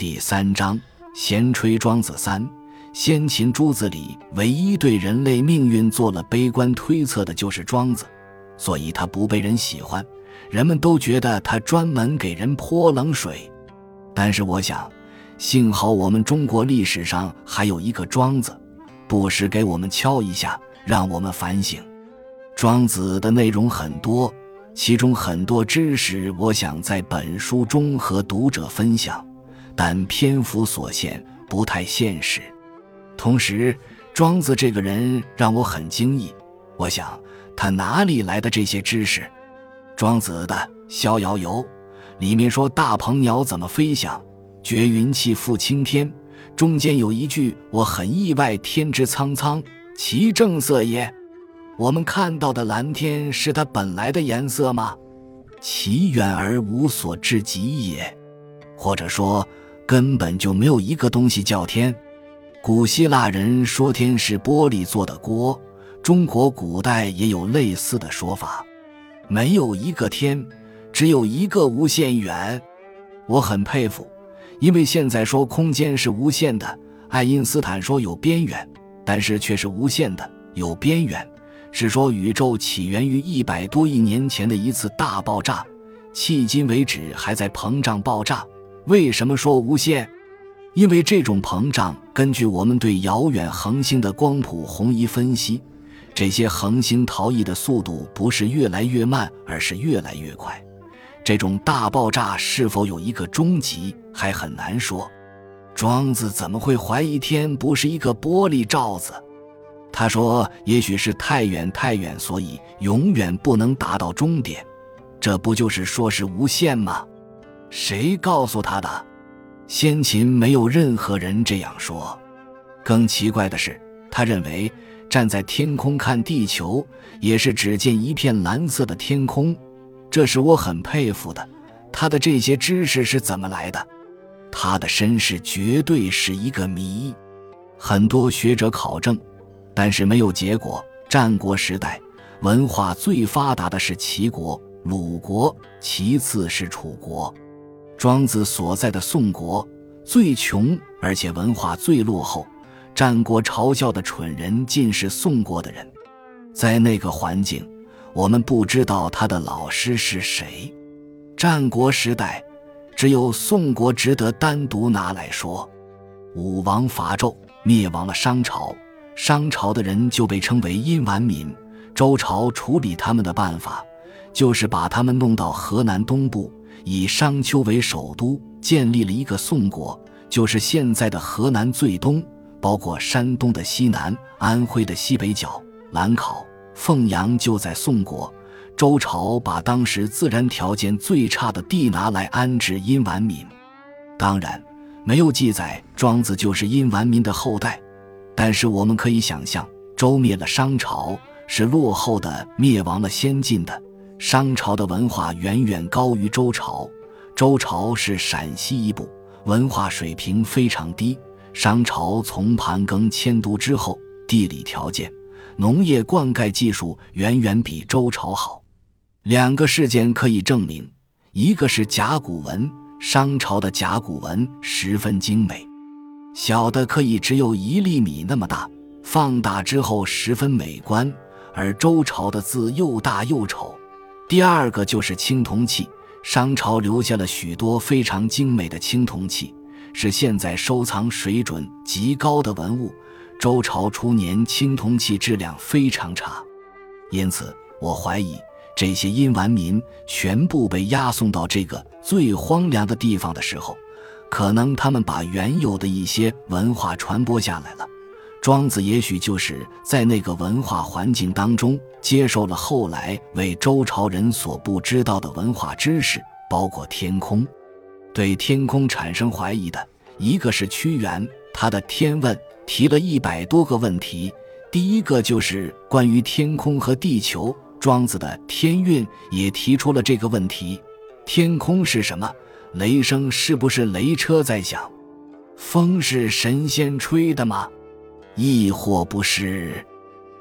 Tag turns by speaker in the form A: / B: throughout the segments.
A: 第三章，闲吹庄子三。先秦诸子里，唯一对人类命运做了悲观推测的就是庄子，所以他不被人喜欢，人们都觉得他专门给人泼冷水。但是我想，幸好我们中国历史上还有一个庄子，不时给我们敲一下，让我们反省。庄子的内容很多，其中很多知识，我想在本书中和读者分享。但篇幅所限，不太现实。同时，庄子这个人让我很惊异。我想，他哪里来的这些知识？庄子的《逍遥游》里面说：“大鹏鸟怎么飞翔？绝云气负青天。”中间有一句我很意外：“天之苍苍，其正色也。”我们看到的蓝天是它本来的颜色吗？其远而无所至极也。或者说。根本就没有一个东西叫天。古希腊人说天是玻璃做的锅，中国古代也有类似的说法。没有一个天，只有一个无限远。我很佩服，因为现在说空间是无限的，爱因斯坦说有边缘，但是却是无限的。有边缘是说宇宙起源于一百多亿年前的一次大爆炸，迄今为止还在膨胀爆炸。为什么说无限？因为这种膨胀，根据我们对遥远恒星的光谱红移分析，这些恒星逃逸的速度不是越来越慢，而是越来越快。这种大爆炸是否有一个终极，还很难说。庄子怎么会怀疑天不是一个玻璃罩子？他说：“也许是太远太远，所以永远不能达到终点。”这不就是说是无限吗？谁告诉他的？先秦没有任何人这样说。更奇怪的是，他认为站在天空看地球，也是只见一片蓝色的天空，这是我很佩服的。他的这些知识是怎么来的？他的身世绝对是一个谜。很多学者考证，但是没有结果。战国时代，文化最发达的是齐国、鲁国，其次是楚国。庄子所在的宋国最穷，而且文化最落后。战国嘲笑的蠢人尽是宋国的人。在那个环境，我们不知道他的老师是谁。战国时代，只有宋国值得单独拿来说。武王伐纣，灭亡了商朝，商朝的人就被称为殷完民。周朝处理他们的办法，就是把他们弄到河南东部。以商丘为首都，建立了一个宋国，就是现在的河南最东，包括山东的西南、安徽的西北角、兰考、凤阳就在宋国。周朝把当时自然条件最差的地拿来安置殷完民，当然没有记载庄子就是殷完民的后代，但是我们可以想象，周灭了商朝是落后的，灭亡了先进的。商朝的文化远远高于周朝，周朝是陕西一部，文化水平非常低。商朝从盘庚迁都之后，地理条件、农业灌溉技术远远比周朝好。两个事件可以证明：一个是甲骨文，商朝的甲骨文十分精美，小的可以只有一粒米那么大，放大之后十分美观；而周朝的字又大又丑。第二个就是青铜器，商朝留下了许多非常精美的青铜器，是现在收藏水准极高的文物。周朝初年青铜器质量非常差，因此我怀疑这些殷完民全部被押送到这个最荒凉的地方的时候，可能他们把原有的一些文化传播下来了。庄子也许就是在那个文化环境当中接受了后来为周朝人所不知道的文化知识，包括天空。对天空产生怀疑的一个是屈原，他的《天问》提了一百多个问题。第一个就是关于天空和地球。庄子的《天运》也提出了这个问题：天空是什么？雷声是不是雷车在响？风是神仙吹的吗？亦或不是，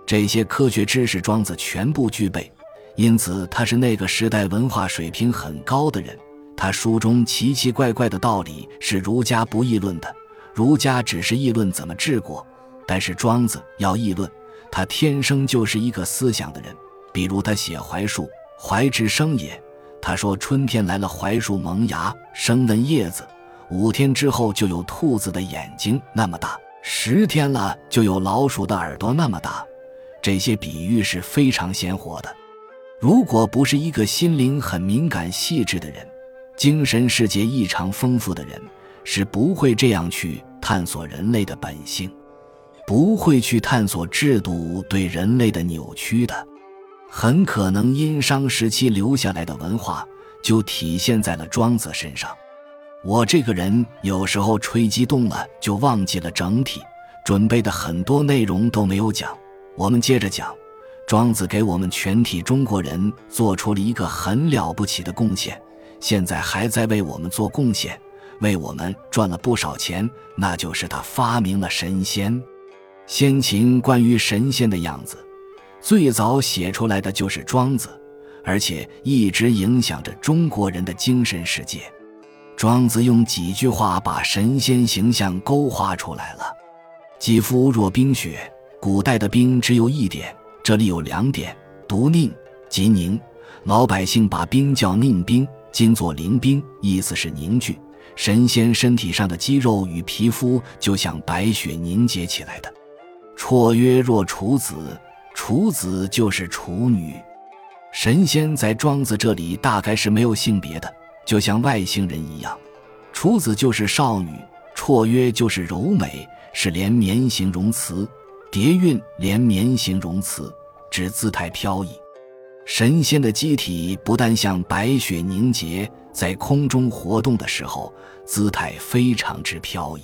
A: 这些科学知识庄子全部具备，因此他是那个时代文化水平很高的人。他书中奇奇怪怪的道理是儒家不议论的，儒家只是议论怎么治国，但是庄子要议论，他天生就是一个思想的人。比如他写槐树，槐之生也。他说春天来了，槐树萌芽，生嫩叶子，五天之后就有兔子的眼睛那么大，十天了就有老鼠的耳朵那么大。这些比喻是非常鲜活的。如果不是一个心灵很敏感细致的人，精神世界异常丰富的人是不会这样去探索人类的本性，不会去探索制度对人类的扭曲的。很可能殷商时期留下来的文化就体现在了庄子身上。我这个人有时候吹激动了就忘记了整体，准备的很多内容都没有讲。我们接着讲，庄子给我们全体中国人做出了一个很了不起的贡献。现在还在为我们做贡献，为我们赚了不少钱。那就是他发明了神仙。先秦关于神仙的样子，最早写出来的就是庄子，而且一直影响着中国人的精神世界。庄子用几句话把神仙形象勾画出来了：“肌肤若冰雪。”古代的冰只有一点，这里有两点：独宁即凝。老百姓把冰叫宁冰。今作灵冰，意思是凝聚。神仙身体上的肌肉与皮肤就像白雪凝结起来的。绰约若处子，处子就是处女。神仙在庄子这里大概是没有性别的，就像外星人一样。处子就是少女，绰约就是柔美，是连绵形容词。叠韵连绵形容词，指姿态飘逸。神仙的机体不但像白雪凝结，在空中活动的时候，姿态非常之飘逸。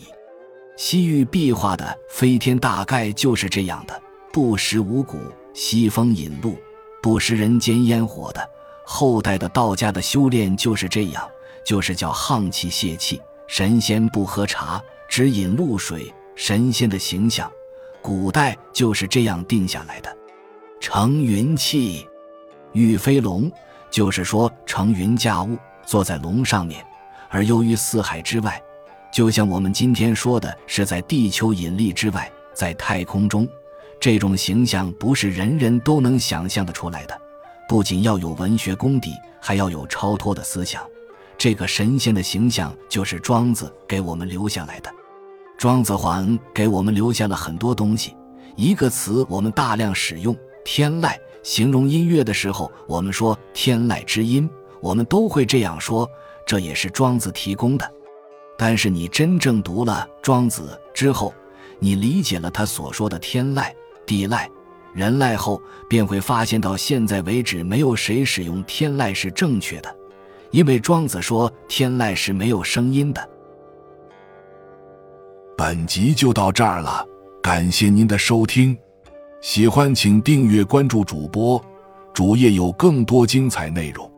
A: 西域壁画的飞天大概就是这样的，不食五谷，西风引路，不食人间烟火的。后代的道家的修炼就是这样，就是叫沆气泄气。神仙不喝茶，只饮露水。神仙的形象，古代就是这样定下来的。乘云气。欲飞龙，就是说乘云驾雾，坐在龙上面，而游于四海之外，就像我们今天说的是在地球引力之外，在太空中，这种形象不是人人都能想象得出来的。不仅要有文学功底，还要有超脱的思想。这个神仙的形象就是庄子给我们留下来的。庄子还给我们留下了很多东西，一个词我们大量使用，天籁。形容音乐的时候，我们说天籁之音，我们都会这样说，这也是庄子提供的。但是你真正读了庄子之后，你理解了他所说的天籁、地籁、人籁后，便会发现到现在为止，没有谁使用天籁是正确的，因为庄子说天籁是没有声音的。
B: 本集就到这儿了，感谢您的收听。喜欢请订阅关注主播，主页有更多精彩内容。